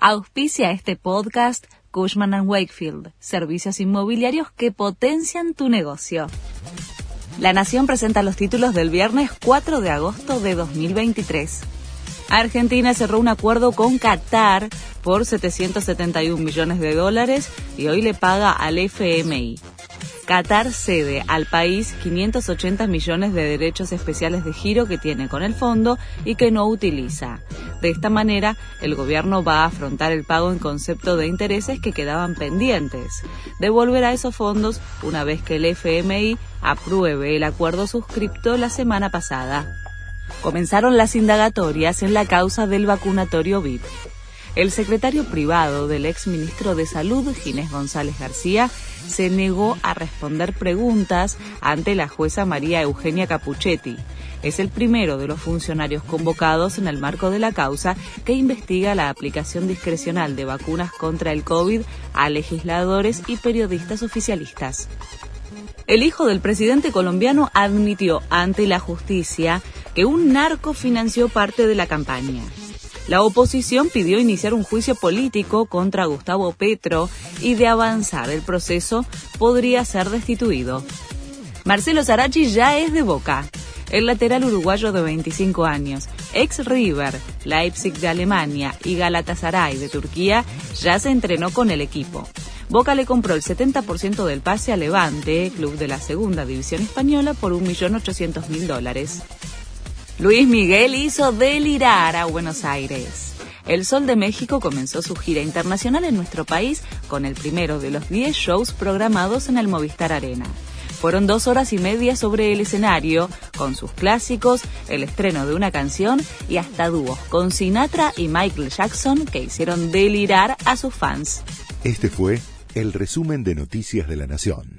Auspicia este podcast Cushman ⁇ Wakefield, servicios inmobiliarios que potencian tu negocio. La Nación presenta los títulos del viernes 4 de agosto de 2023. Argentina cerró un acuerdo con Qatar por 771 millones de dólares y hoy le paga al FMI. Qatar cede al país 580 millones de derechos especiales de giro que tiene con el fondo y que no utiliza. De esta manera, el gobierno va a afrontar el pago en concepto de intereses que quedaban pendientes. Devolverá esos fondos una vez que el FMI apruebe el acuerdo suscripto la semana pasada. Comenzaron las indagatorias en la causa del vacunatorio VIP. El secretario privado del ex ministro de Salud, Ginés González García, se negó a responder preguntas ante la jueza María Eugenia Capuchetti. Es el primero de los funcionarios convocados en el marco de la causa que investiga la aplicación discrecional de vacunas contra el COVID a legisladores y periodistas oficialistas. El hijo del presidente colombiano admitió ante la justicia que un narco financió parte de la campaña. La oposición pidió iniciar un juicio político contra Gustavo Petro y de avanzar el proceso podría ser destituido. Marcelo Sarachi ya es de Boca. El lateral uruguayo de 25 años, ex River, Leipzig de Alemania y Galatasaray de Turquía, ya se entrenó con el equipo. Boca le compró el 70% del pase a Levante, club de la segunda división española, por 1.800.000 dólares. Luis Miguel hizo delirar a Buenos Aires. El Sol de México comenzó su gira internacional en nuestro país con el primero de los 10 shows programados en el Movistar Arena. Fueron dos horas y media sobre el escenario, con sus clásicos, el estreno de una canción y hasta dúos con Sinatra y Michael Jackson que hicieron delirar a sus fans. Este fue el resumen de Noticias de la Nación.